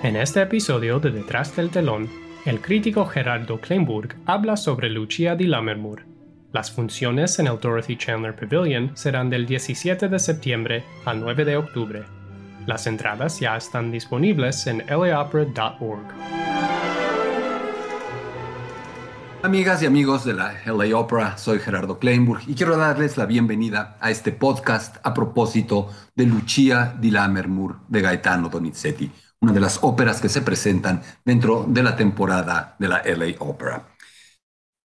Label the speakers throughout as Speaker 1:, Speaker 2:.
Speaker 1: En este episodio de Detrás del telón, el crítico Gerardo Kleinburg habla sobre Lucia di Lammermoor. Las funciones en el Dorothy Chandler Pavilion serán del 17 de septiembre al 9 de octubre. Las entradas ya están disponibles en laopera.org.
Speaker 2: Amigas y amigos de la LA Opera, soy Gerardo Kleinburg y quiero darles la bienvenida a este podcast a propósito de Lucia di Lammermoor de Gaetano Donizetti, una de las óperas que se presentan dentro de la temporada de la LA Opera.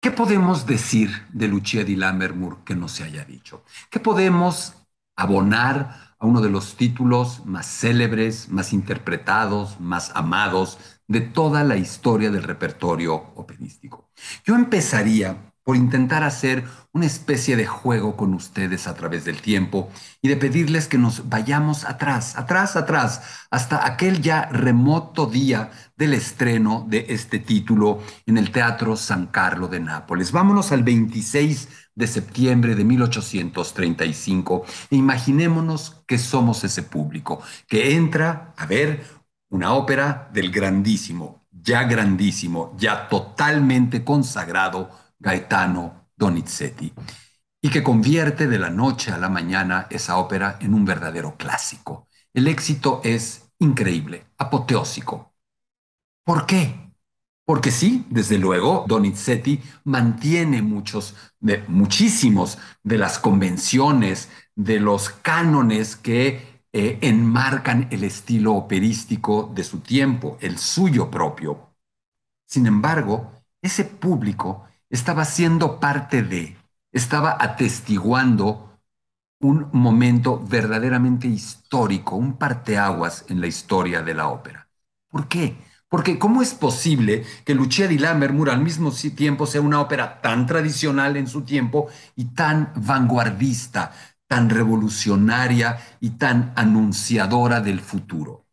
Speaker 2: ¿Qué podemos decir de Lucia di Lammermoor que no se haya dicho? ¿Qué podemos abonar a uno de los títulos más célebres, más interpretados, más amados de toda la historia del repertorio operístico? Yo empezaría por intentar hacer una especie de juego con ustedes a través del tiempo y de pedirles que nos vayamos atrás, atrás, atrás, hasta aquel ya remoto día del estreno de este título en el Teatro San Carlo de Nápoles. Vámonos al 26 de septiembre de 1835 e imaginémonos que somos ese público que entra a ver una ópera del grandísimo, ya grandísimo, ya totalmente consagrado Gaetano Donizetti, y que convierte de la noche a la mañana esa ópera en un verdadero clásico. El éxito es increíble, apoteósico. ¿Por qué? Porque sí, desde luego, Donizetti mantiene muchos, de, muchísimos de las convenciones, de los cánones que eh, enmarcan el estilo operístico de su tiempo, el suyo propio. Sin embargo, ese público estaba siendo parte de, estaba atestiguando un momento verdaderamente histórico, un parteaguas en la historia de la ópera. ¿Por qué? Porque ¿cómo es posible que Lucia di Lammermoor al mismo tiempo sea una ópera tan tradicional en su tiempo y tan vanguardista, tan revolucionaria y tan anunciadora del futuro?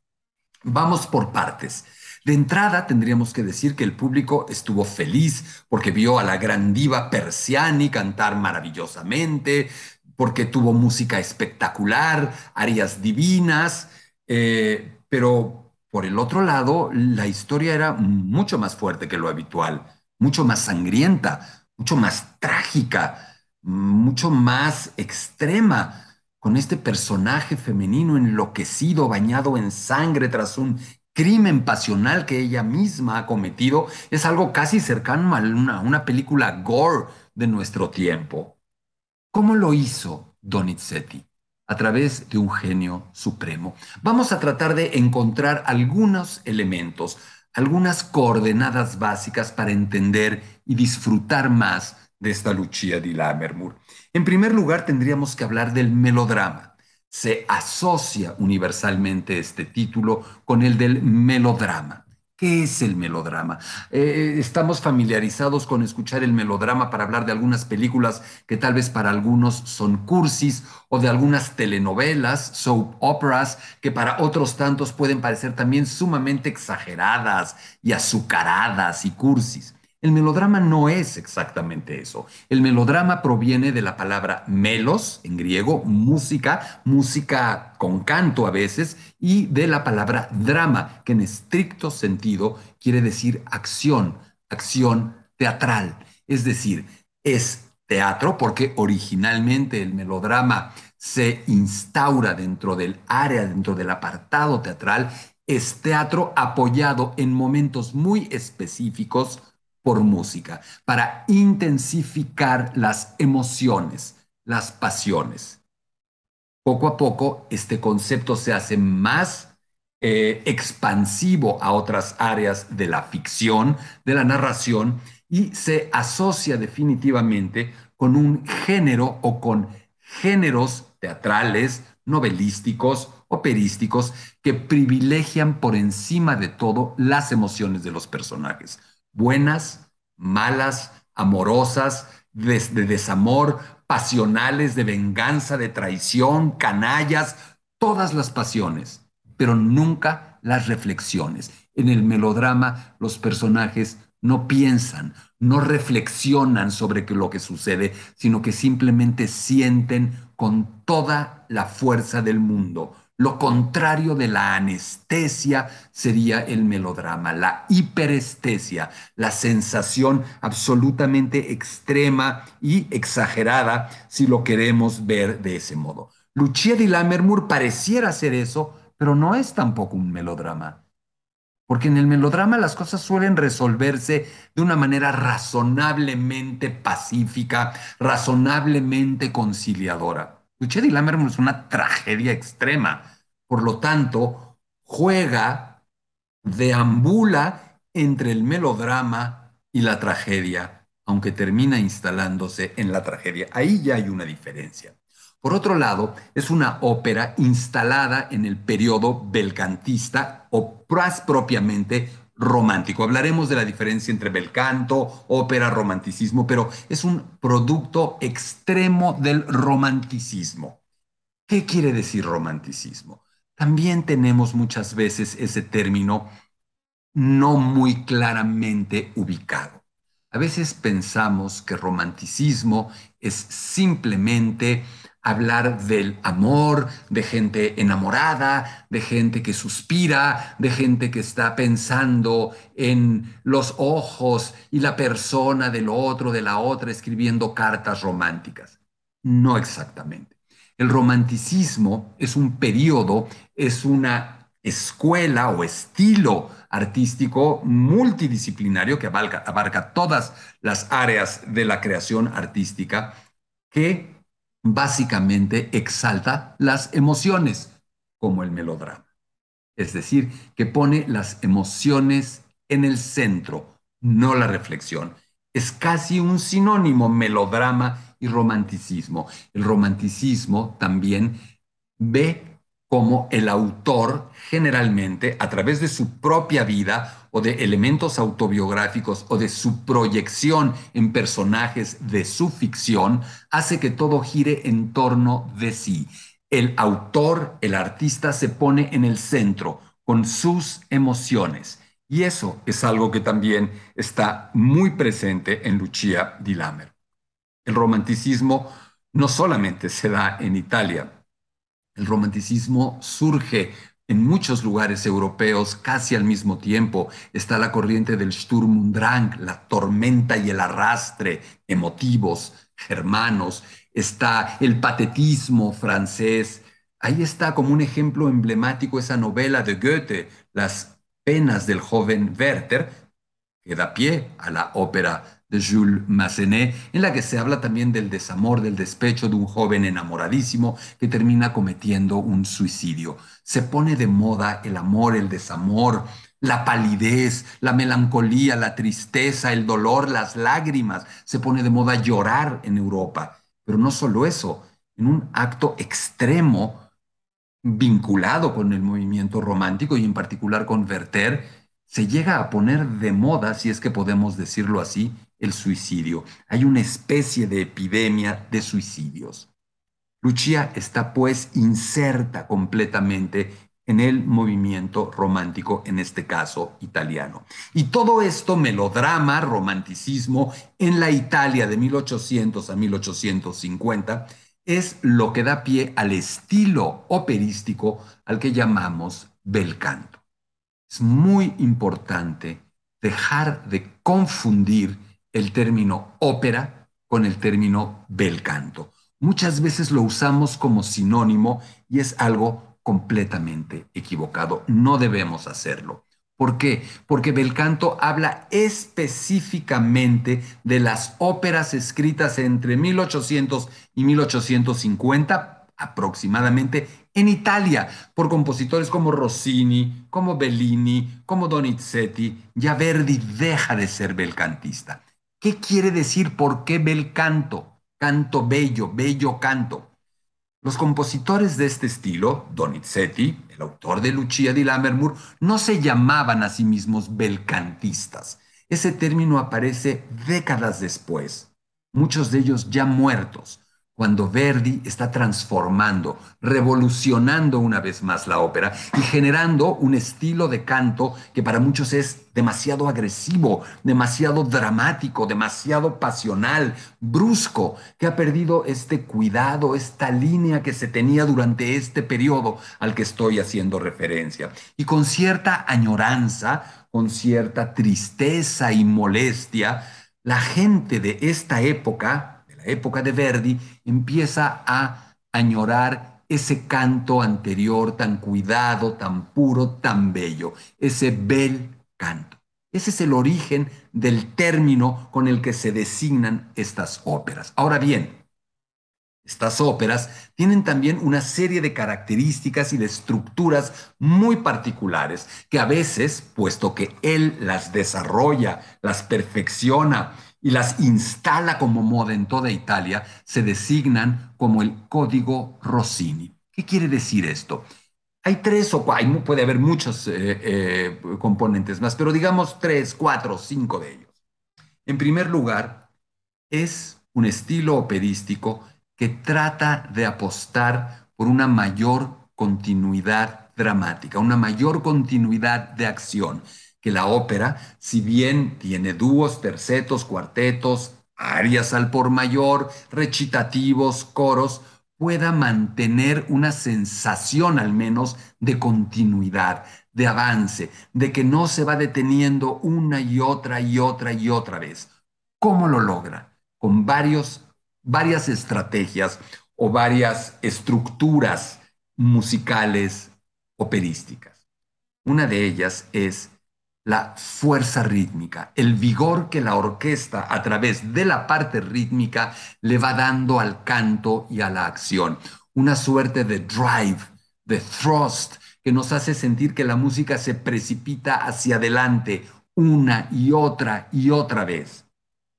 Speaker 2: Vamos por partes. De entrada, tendríamos que decir que el público estuvo feliz porque vio a la gran diva Persiani cantar maravillosamente, porque tuvo música espectacular, arias divinas, eh, pero por el otro lado, la historia era mucho más fuerte que lo habitual, mucho más sangrienta, mucho más trágica, mucho más extrema con este personaje femenino enloquecido, bañado en sangre tras un crimen pasional que ella misma ha cometido es algo casi cercano a una, una película gore de nuestro tiempo. ¿Cómo lo hizo Donizetti? A través de un genio supremo. Vamos a tratar de encontrar algunos elementos, algunas coordenadas básicas para entender y disfrutar más de esta Lucia di Lammermoor. En primer lugar, tendríamos que hablar del melodrama se asocia universalmente este título con el del melodrama. ¿Qué es el melodrama? Eh, estamos familiarizados con escuchar el melodrama para hablar de algunas películas que tal vez para algunos son cursis o de algunas telenovelas, soap operas, que para otros tantos pueden parecer también sumamente exageradas y azucaradas y cursis. El melodrama no es exactamente eso. El melodrama proviene de la palabra melos, en griego, música, música con canto a veces, y de la palabra drama, que en estricto sentido quiere decir acción, acción teatral. Es decir, es teatro porque originalmente el melodrama se instaura dentro del área, dentro del apartado teatral, es teatro apoyado en momentos muy específicos por música, para intensificar las emociones, las pasiones. Poco a poco este concepto se hace más eh, expansivo a otras áreas de la ficción, de la narración, y se asocia definitivamente con un género o con géneros teatrales, novelísticos, operísticos, que privilegian por encima de todo las emociones de los personajes buenas, malas, amorosas, de, desamor, pasionales, de venganza, de traición, canallas, todas las pasiones, pero nunca las reflexiones. En el melodrama los personajes no piensan, no reflexionan sobre lo que sucede, sino que simplemente sienten con toda la fuerza del mundo. Lo contrario de la anestesia sería el melodrama, la hiperestesia, la sensación absolutamente extrema y exagerada, si lo queremos ver de ese modo. Lucia di Lammermoor pareciera ser eso, pero no es tampoco un melodrama. Porque en el melodrama las cosas suelen resolverse de una manera razonablemente pacífica, razonablemente conciliadora. Lucia di Lammermoor es una tragedia extrema. Por lo tanto, juega, deambula entre el melodrama y la tragedia, aunque termina instalándose en la tragedia. Ahí ya hay una diferencia. Por otro lado, es una ópera instalada en el periodo belcantista o más propiamente romántico. Hablaremos de la diferencia entre bel canto, ópera, romanticismo, pero es un producto extremo del romanticismo. ¿Qué quiere decir romanticismo? También tenemos muchas veces ese término no muy claramente ubicado. A veces pensamos que romanticismo es simplemente hablar del amor, de gente enamorada, de gente que suspira, de gente que está pensando en los ojos y la persona del otro, de la otra, escribiendo cartas románticas. No exactamente. El romanticismo es un periodo, es una escuela o estilo artístico multidisciplinario que abarca, abarca todas las áreas de la creación artística que básicamente exalta las emociones, como el melodrama. Es decir, que pone las emociones en el centro, no la reflexión. Es casi un sinónimo melodrama y romanticismo. El romanticismo también ve como el autor generalmente, a través de su propia vida, de elementos autobiográficos o de su proyección en personajes de su ficción hace que todo gire en torno de sí. El autor, el artista se pone en el centro con sus emociones. Y eso es algo que también está muy presente en Lucia di Lammer. El romanticismo no solamente se da en Italia, el romanticismo surge en muchos lugares europeos, casi al mismo tiempo, está la corriente del Sturm und Drang, la tormenta y el arrastre emotivos germanos, está el patetismo francés. Ahí está como un ejemplo emblemático esa novela de Goethe, Las penas del joven Werther, que da pie a la ópera de Jules Massenet, en la que se habla también del desamor, del despecho de un joven enamoradísimo que termina cometiendo un suicidio. Se pone de moda el amor, el desamor, la palidez, la melancolía, la tristeza, el dolor, las lágrimas. Se pone de moda llorar en Europa. Pero no solo eso, en un acto extremo vinculado con el movimiento romántico y en particular con Werther, se llega a poner de moda, si es que podemos decirlo así, el suicidio. Hay una especie de epidemia de suicidios. Lucia está pues inserta completamente en el movimiento romántico, en este caso italiano. Y todo esto, melodrama, romanticismo, en la Italia de 1800 a 1850, es lo que da pie al estilo operístico al que llamamos bel canto. Es muy importante dejar de confundir el término ópera con el término bel canto. Muchas veces lo usamos como sinónimo y es algo completamente equivocado. No debemos hacerlo. ¿Por qué? Porque bel canto habla específicamente de las óperas escritas entre 1800 y 1850 aproximadamente en Italia por compositores como Rossini, como Bellini, como Donizetti. Ya Verdi deja de ser belcantista. ¿Qué quiere decir por qué bel canto? Canto bello, bello canto. Los compositores de este estilo, Donizetti, el autor de Lucia di Lammermoor, no se llamaban a sí mismos belcantistas. Ese término aparece décadas después, muchos de ellos ya muertos, cuando Verdi está transformando, revolucionando una vez más la ópera y generando un estilo de canto que para muchos es demasiado agresivo, demasiado dramático, demasiado pasional, brusco, que ha perdido este cuidado, esta línea que se tenía durante este periodo al que estoy haciendo referencia. Y con cierta añoranza, con cierta tristeza y molestia, la gente de esta época, época de Verdi, empieza a añorar ese canto anterior tan cuidado, tan puro, tan bello, ese bel canto. Ese es el origen del término con el que se designan estas óperas. Ahora bien, estas óperas tienen también una serie de características y de estructuras muy particulares que a veces, puesto que él las desarrolla, las perfecciona, y las instala como moda en toda Italia, se designan como el Código Rossini. ¿Qué quiere decir esto? Hay tres o cuatro, puede haber muchos eh, eh, componentes más, pero digamos tres, cuatro, cinco de ellos. En primer lugar, es un estilo operístico que trata de apostar por una mayor continuidad dramática, una mayor continuidad de acción que la ópera, si bien tiene dúos, tercetos, cuartetos, arias al por mayor, recitativos, coros, pueda mantener una sensación al menos de continuidad, de avance, de que no se va deteniendo una y otra y otra y otra vez. ¿Cómo lo logra? Con varios, varias estrategias o varias estructuras musicales operísticas. Una de ellas es la fuerza rítmica, el vigor que la orquesta a través de la parte rítmica le va dando al canto y a la acción. Una suerte de drive, de thrust, que nos hace sentir que la música se precipita hacia adelante una y otra y otra vez.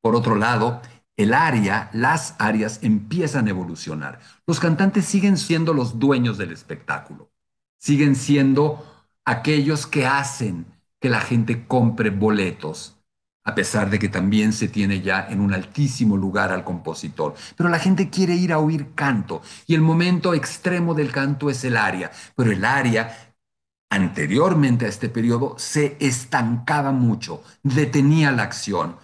Speaker 2: Por otro lado, el área, las áreas empiezan a evolucionar. Los cantantes siguen siendo los dueños del espectáculo, siguen siendo aquellos que hacen, que la gente compre boletos, a pesar de que también se tiene ya en un altísimo lugar al compositor. Pero la gente quiere ir a oír canto y el momento extremo del canto es el aria, pero el aria anteriormente a este periodo se estancaba mucho, detenía la acción.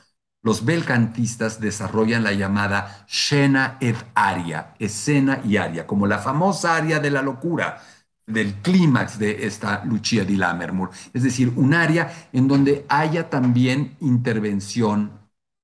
Speaker 2: Los belcantistas desarrollan la llamada scena ed aria, escena y aria, como la famosa aria de la locura, del clímax de esta Lucia di Lammermoor, es decir, un área en donde haya también intervención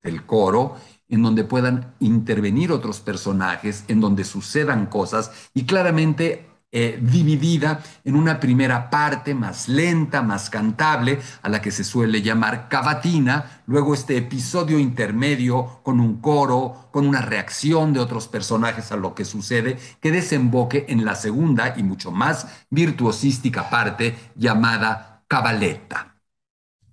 Speaker 2: del coro, en donde puedan intervenir otros personajes, en donde sucedan cosas y claramente eh, dividida en una primera parte más lenta, más cantable, a la que se suele llamar cavatina, luego este episodio intermedio con un coro, con una reacción de otros personajes a lo que sucede, que desemboque en la segunda y mucho más virtuosística parte llamada cabaletta.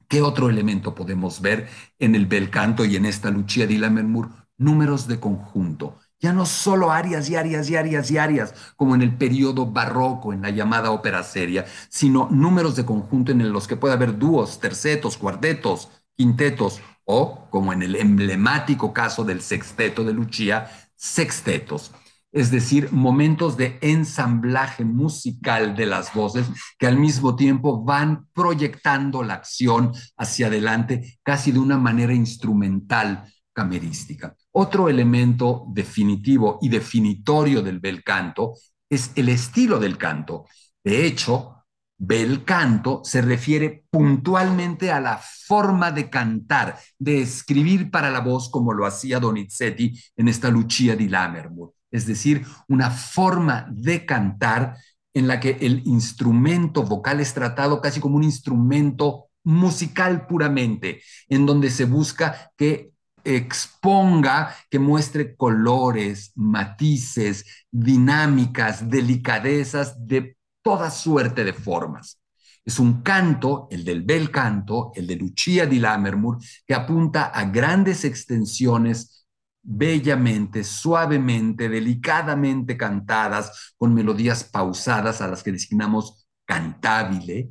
Speaker 2: ¿Qué otro elemento podemos ver en el bel canto y en esta Lucia di Lammermoor? Números de conjunto ya no solo arias y arias y arias y arias, como en el periodo barroco, en la llamada ópera seria, sino números de conjunto en los que puede haber dúos, tercetos, cuartetos, quintetos, o, como en el emblemático caso del sexteto de Lucia, sextetos. Es decir, momentos de ensamblaje musical de las voces que al mismo tiempo van proyectando la acción hacia adelante casi de una manera instrumental camerística. Otro elemento definitivo y definitorio del bel canto es el estilo del canto. De hecho, bel canto se refiere puntualmente a la forma de cantar, de escribir para la voz como lo hacía Donizetti en esta Lucia di Lammermoor. Es decir, una forma de cantar en la que el instrumento vocal es tratado casi como un instrumento musical puramente, en donde se busca que exponga, que muestre colores, matices, dinámicas, delicadezas de toda suerte de formas. Es un canto, el del bel canto, el de Lucia di Lammermoor, que apunta a grandes extensiones bellamente, suavemente, delicadamente cantadas, con melodías pausadas a las que designamos cantabile,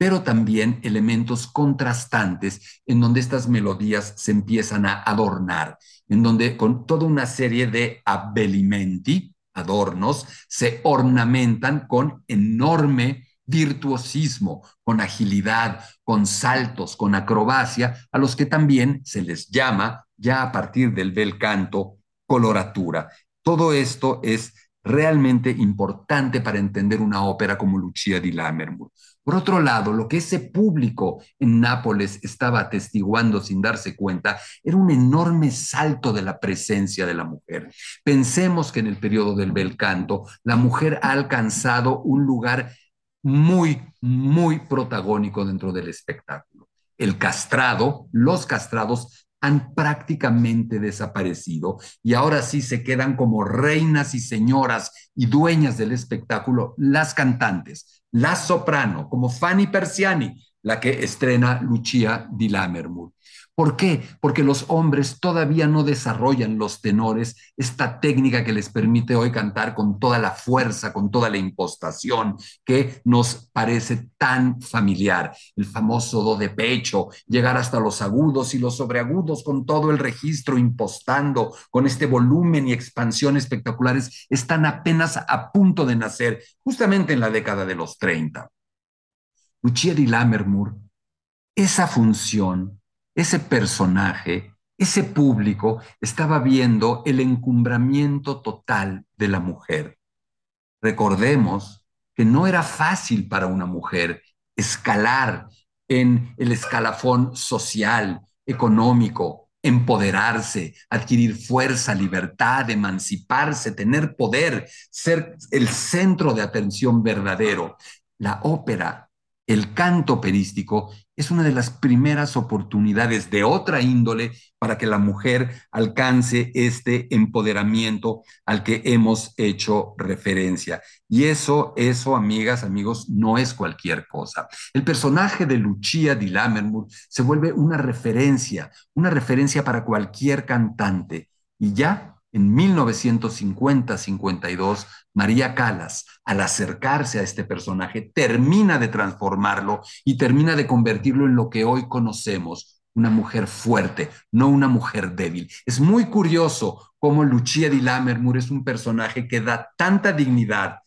Speaker 2: pero también elementos contrastantes en donde estas melodías se empiezan a adornar, en donde con toda una serie de abelimenti, adornos, se ornamentan con enorme virtuosismo, con agilidad, con saltos, con acrobacia, a los que también se les llama, ya a partir del bel canto, coloratura. Todo esto es realmente importante para entender una ópera como Lucia di Lammermoor. Por otro lado, lo que ese público en Nápoles estaba atestiguando sin darse cuenta era un enorme salto de la presencia de la mujer. Pensemos que en el periodo del bel canto, la mujer ha alcanzado un lugar muy, muy protagónico dentro del espectáculo. El castrado, los castrados han prácticamente desaparecido y ahora sí se quedan como reinas y señoras y dueñas del espectáculo las cantantes, la soprano, como Fanny Persiani, la que estrena Lucia di Lammermoor. ¿Por qué? Porque los hombres todavía no desarrollan los tenores, esta técnica que les permite hoy cantar con toda la fuerza, con toda la impostación que nos parece tan familiar. El famoso do de pecho, llegar hasta los agudos y los sobreagudos con todo el registro impostando, con este volumen y expansión espectaculares, están apenas a punto de nacer, justamente en la década de los 30. Lucia di Lammermoor, esa función ese personaje, ese público estaba viendo el encumbramiento total de la mujer. Recordemos que no era fácil para una mujer escalar en el escalafón social, económico, empoderarse, adquirir fuerza, libertad, emanciparse, tener poder, ser el centro de atención verdadero. La ópera el canto operístico es una de las primeras oportunidades de otra índole para que la mujer alcance este empoderamiento al que hemos hecho referencia. Y eso, eso, amigas, amigos, no es cualquier cosa. El personaje de Lucia di Lammermoor se vuelve una referencia, una referencia para cualquier cantante. Y ya en 1950-52, María Calas, al acercarse a este personaje, termina de transformarlo y termina de convertirlo en lo que hoy conocemos, una mujer fuerte, no una mujer débil. Es muy curioso cómo Lucia di Lammermoor es un personaje que da tanta dignidad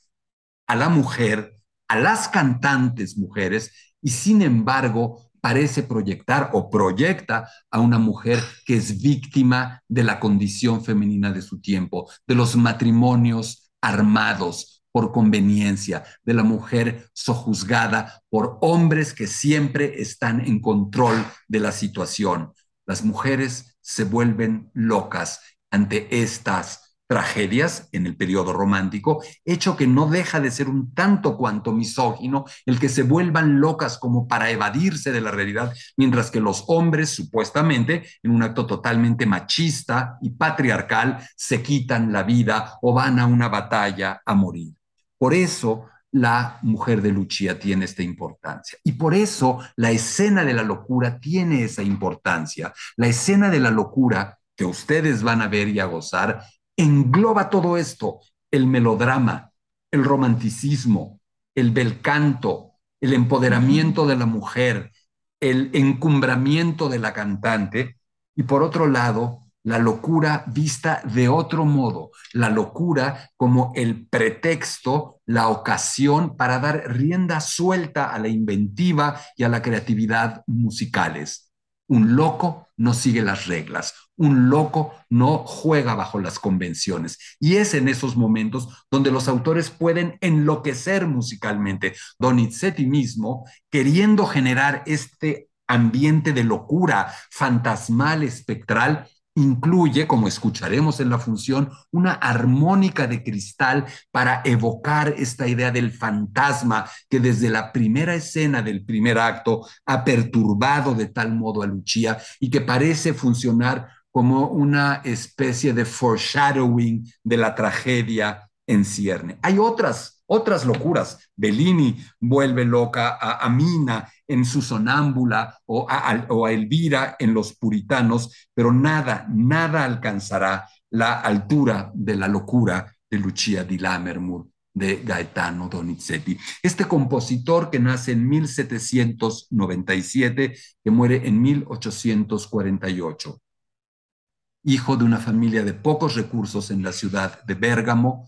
Speaker 2: a la mujer, a las cantantes mujeres, y sin embargo parece proyectar o proyecta a una mujer que es víctima de la condición femenina de su tiempo, de los matrimonios armados por conveniencia, de la mujer sojuzgada por hombres que siempre están en control de la situación. Las mujeres se vuelven locas ante estas tragedias en el periodo romántico, hecho que no deja de ser un tanto cuanto misógino el que se vuelvan locas como para evadirse de la realidad, mientras que los hombres supuestamente, en un acto totalmente machista y patriarcal, se quitan la vida o van a una batalla a morir. Por eso la mujer de Lucia tiene esta importancia. Y por eso la escena de la locura tiene esa importancia. La escena de la locura que ustedes van a ver y a gozar engloba todo esto, el melodrama, el romanticismo, el bel canto, el empoderamiento de la mujer, el encumbramiento de la cantante y por otro lado, la locura vista de otro modo, la locura como el pretexto, la ocasión para dar rienda suelta a la inventiva y a la creatividad musicales. Un loco no sigue las reglas, un loco no juega bajo las convenciones. Y es en esos momentos donde los autores pueden enloquecer musicalmente. Donizetti mismo, queriendo generar este ambiente de locura fantasmal, espectral, incluye, como escucharemos en la función, una armónica de cristal para evocar esta idea del fantasma que desde la primera escena del primer acto ha perturbado de tal modo a Lucia y que parece funcionar como una especie de foreshadowing de la tragedia en cierne. Hay otras, otras locuras. Bellini vuelve loca a, Mina en su sonámbula o a, Elvira en Los Puritanos, pero nada, nada alcanzará la altura de la locura de Lucia di Lammermoor de Gaetano Donizetti. Este compositor que nace en 1797, que muere en 1848. Hijo de una familia de pocos recursos en la ciudad de Bérgamo,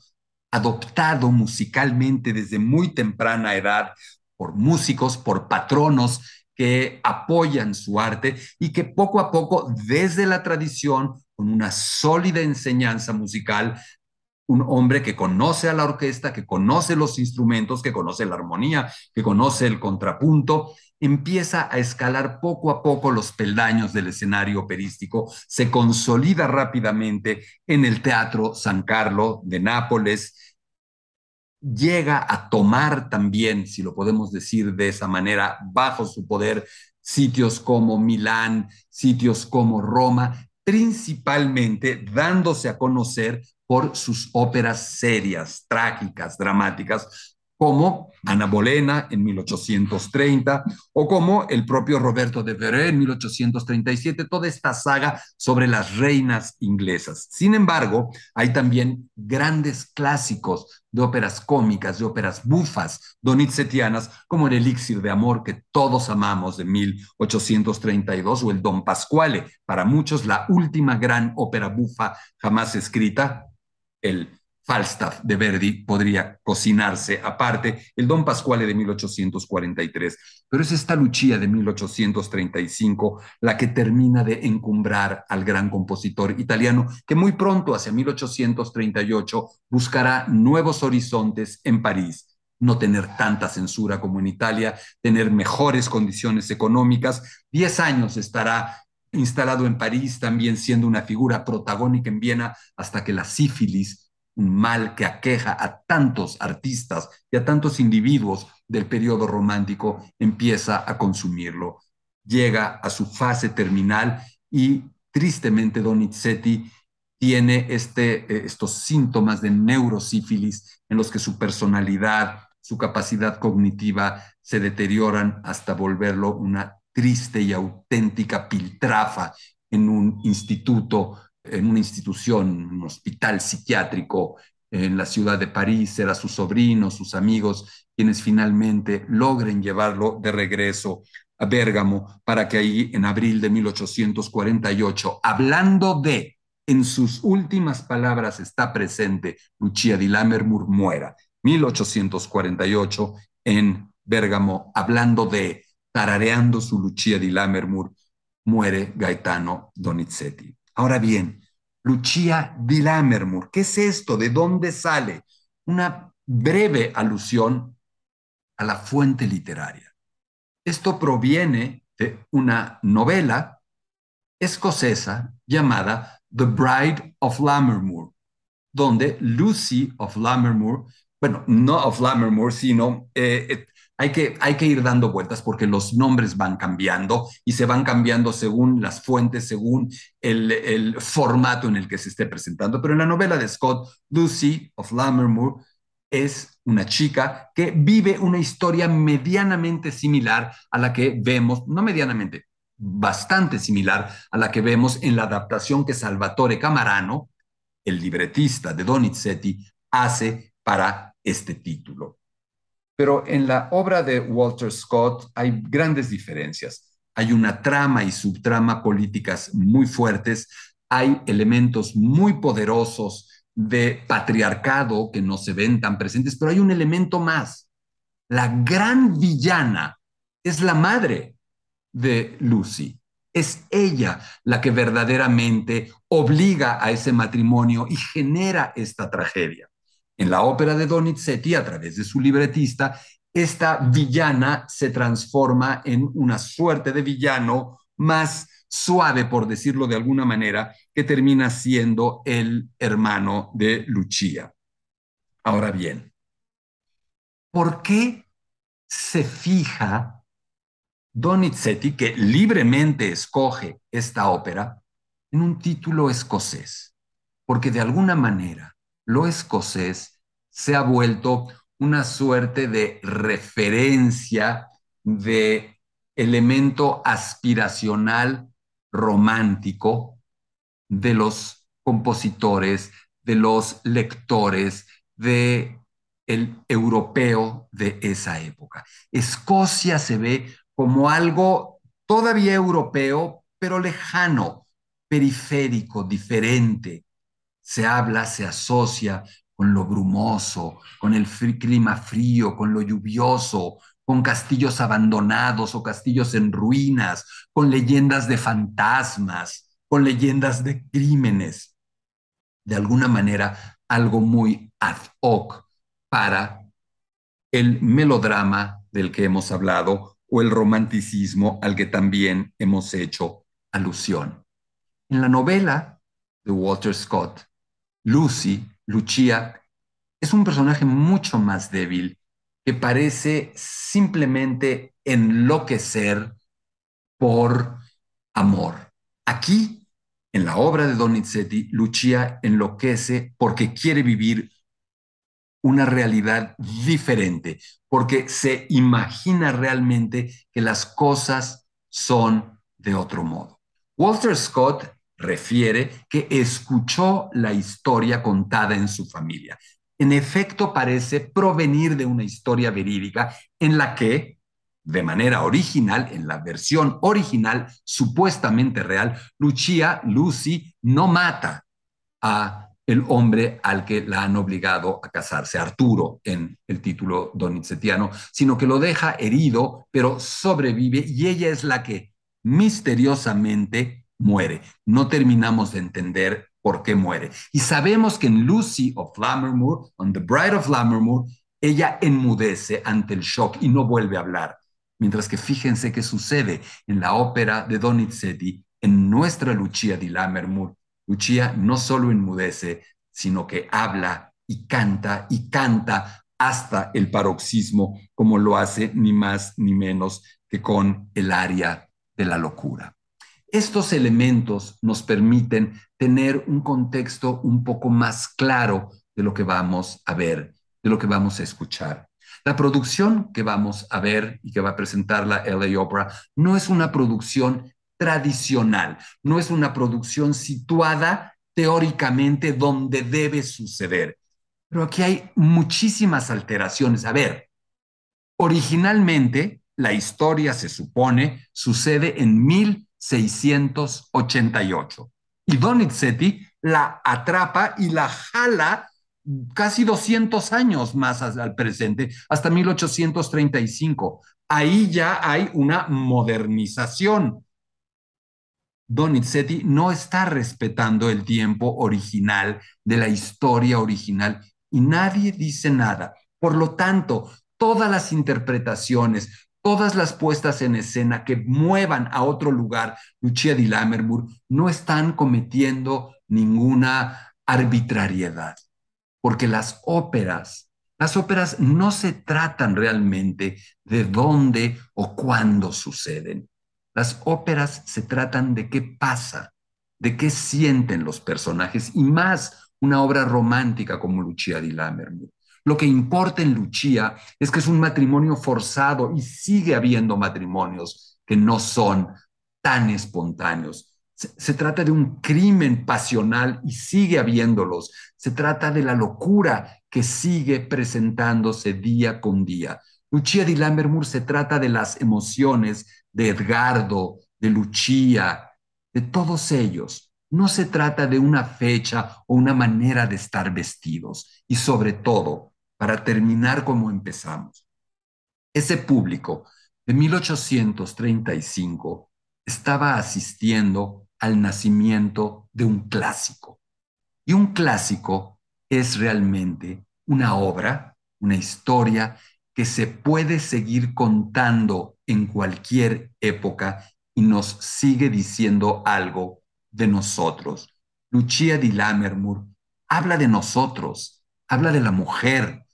Speaker 2: adoptado musicalmente desde muy temprana edad por músicos, por patronos que apoyan su arte y que poco a poco, desde la tradición, con una sólida enseñanza musical, un hombre que conoce a la orquesta, que conoce los instrumentos, que conoce la armonía, que conoce el contrapunto, empieza a escalar poco a poco los peldaños del escenario operístico, se consolida rápidamente en el Teatro San Carlo de Nápoles, llega a tomar también, si lo podemos decir de esa manera, bajo su poder, sitios como Milán, sitios como Roma, principalmente dándose a conocer por sus óperas serias, trágicas, dramáticas, como Ana Bolena en 1830 o como el propio Roberto de Veré en 1837, toda esta saga sobre las reinas inglesas. Sin embargo, hay también grandes clásicos de óperas cómicas, de óperas bufas, donizetianas, como el Elixir de Amor que todos amamos de 1832 o el Don Pasquale, para muchos la última gran ópera bufa jamás escrita, el Falstaff de Verdi podría cocinarse aparte, el Don Pasquale de 1843, pero es esta Lucia de 1835 la que termina de encumbrar al gran compositor italiano que muy pronto, hacia 1838, buscará nuevos horizontes en París no tener tanta censura como en Italia, tener mejores condiciones económicas. Diez años estará instalado en París, también siendo una figura protagónica en Viena, hasta que la sífilis un mal que aqueja a tantos artistas y a tantos individuos del periodo romántico, empieza a consumirlo. Llega a su fase terminal y tristemente Donizetti tiene este, eh, estos síntomas de neurosífilis en los que su personalidad, su capacidad cognitiva se deterioran hasta volverlo una triste y auténtica piltrafa en un instituto en una institución, un hospital psiquiátrico en la ciudad de París, era sus sobrinos, sus amigos, quienes finalmente logren llevarlo de regreso a Bérgamo para que ahí en abril de 1848, hablando de, en sus últimas palabras está presente, Lucia di Lammermoor muera. 1848 en Bérgamo, hablando de, tarareando su Lucia di Lammermoor, muere Gaetano Donizetti. Ahora bien, Lucia di Lammermoor, ¿qué es esto? ¿De dónde sale? Una breve alusión a la fuente literaria. Esto proviene de una novela escocesa llamada The Bride of Lammermoor, donde Lucy of Lammermoor, bueno, no of Lammermoor, sino eh, hay que, hay que ir dando vueltas porque los nombres van cambiando y se van cambiando según las fuentes, según el, el formato en el que se esté presentando. Pero en la novela de Scott, Lucy of Lammermoor es una chica que vive una historia medianamente similar a la que vemos, no medianamente, bastante similar a la que vemos en la adaptación que Salvatore Camarano, el libretista de Donizetti, hace para este título. Pero en la obra de Walter Scott hay grandes diferencias. Hay una trama y subtrama políticas muy fuertes, hay elementos muy poderosos de patriarcado que no se ven tan presentes, pero hay un elemento más. La gran villana es la madre de Lucy. Es ella la que verdaderamente obliga a ese matrimonio y genera esta tragedia. En la ópera de Donizetti, a través de su libretista, esta villana se transforma en una suerte de villano más suave, por decirlo de alguna manera, que termina siendo el hermano de Lucia. Ahora bien, ¿por qué se fija Donizetti, que libremente escoge esta ópera, en un título escocés? Porque de alguna manera lo escocés se ha vuelto una suerte de referencia de elemento aspiracional romántico de los compositores, de los lectores, de el europeo de esa época. Escocia se ve como algo todavía europeo, pero lejano, periférico, diferente. Se habla, se asocia con lo brumoso, con el clima frío, con lo lluvioso, con castillos abandonados o castillos en ruinas, con leyendas de fantasmas, con leyendas de crímenes. De alguna manera, algo muy ad hoc para el melodrama del que hemos hablado o el romanticismo al que también hemos hecho alusión. En la novela de Walter Scott, Lucy, Lucia, es un personaje mucho más débil que parece simplemente enloquecer por amor. Aquí, en la obra de Donizetti, Lucia enloquece porque quiere vivir una realidad diferente, porque se imagina realmente que las cosas son de otro modo. Walter Scott refiere que escuchó la historia contada en su familia. En efecto parece provenir de una historia verídica en la que, de manera original, en la versión original, supuestamente real, Lucia, Lucy, no mata a el hombre al que la han obligado a casarse, Arturo, en el título donizetiano, sino que lo deja herido, pero sobrevive y ella es la que misteriosamente muere. No terminamos de entender por qué muere. Y sabemos que en Lucy of Lammermoor, on The Bride of Lammermoor, ella enmudece ante el shock y no vuelve a hablar. Mientras que fíjense qué sucede en la ópera de Donizetti, en nuestra Lucia di Lammermoor. Lucia no solo enmudece, sino que habla y canta y canta hasta el paroxismo, como lo hace ni más ni menos que con el aria de la locura. Estos elementos nos permiten tener un contexto un poco más claro de lo que vamos a ver, de lo que vamos a escuchar. La producción que vamos a ver y que va a presentar la LA Opera no es una producción tradicional, no es una producción situada teóricamente donde debe suceder. Pero aquí hay muchísimas alteraciones. A ver, originalmente la historia se supone sucede en mil 688. Y Donizetti la atrapa y la jala casi 200 años más al presente, hasta 1835. Ahí ya hay una modernización. Donizetti no está respetando el tiempo original de la historia original y nadie dice nada. Por lo tanto, todas las interpretaciones, todas las puestas en escena que muevan a otro lugar Lucia di Lammermoor no están cometiendo ninguna arbitrariedad, porque las óperas, las óperas no se tratan realmente de dónde o cuándo suceden. Las óperas se tratan de qué pasa, de qué sienten los personajes y más una obra romántica como Lucia di Lammermoor. Lo que importa en Lucia es que es un matrimonio forzado y sigue habiendo matrimonios que no son tan espontáneos. Se, trata de un crimen pasional y sigue habiéndolos. Se trata de la locura que sigue presentándose día con día. Lucia di Lammermoor se trata de las emociones de Edgardo, de Lucia, de todos ellos. No se trata de una fecha o una manera de estar vestidos. Y sobre todo, para terminar como empezamos. Ese público de 1835 estaba asistiendo al nacimiento de un clásico. Y un clásico es realmente una obra, una historia que se puede seguir contando en cualquier época y nos sigue diciendo algo de nosotros. Lucia di Lammermoor habla de nosotros, habla de la mujer,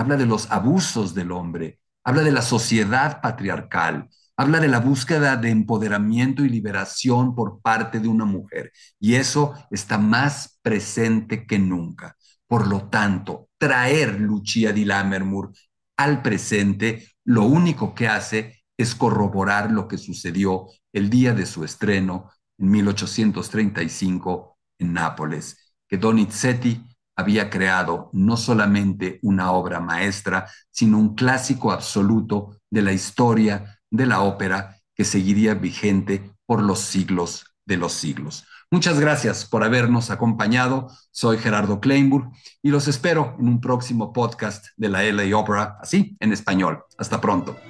Speaker 2: habla de los abusos del hombre, habla de la sociedad patriarcal, habla de la búsqueda de empoderamiento y liberación por parte de una mujer. Y eso está más presente que nunca. Por lo tanto, traer Lucia di Lammermoor al presente, lo único que hace es corroborar lo que sucedió el día de su estreno en 1835 en Nápoles, que Donizetti había creado no solamente una obra maestra, sino un clásico absoluto de la historia de la ópera que seguiría vigente por los siglos de los siglos. Muchas gracias por habernos acompañado. Soy Gerardo Kleinburg y los espero en un próximo podcast de la LA Opera, así en español. Hasta pronto.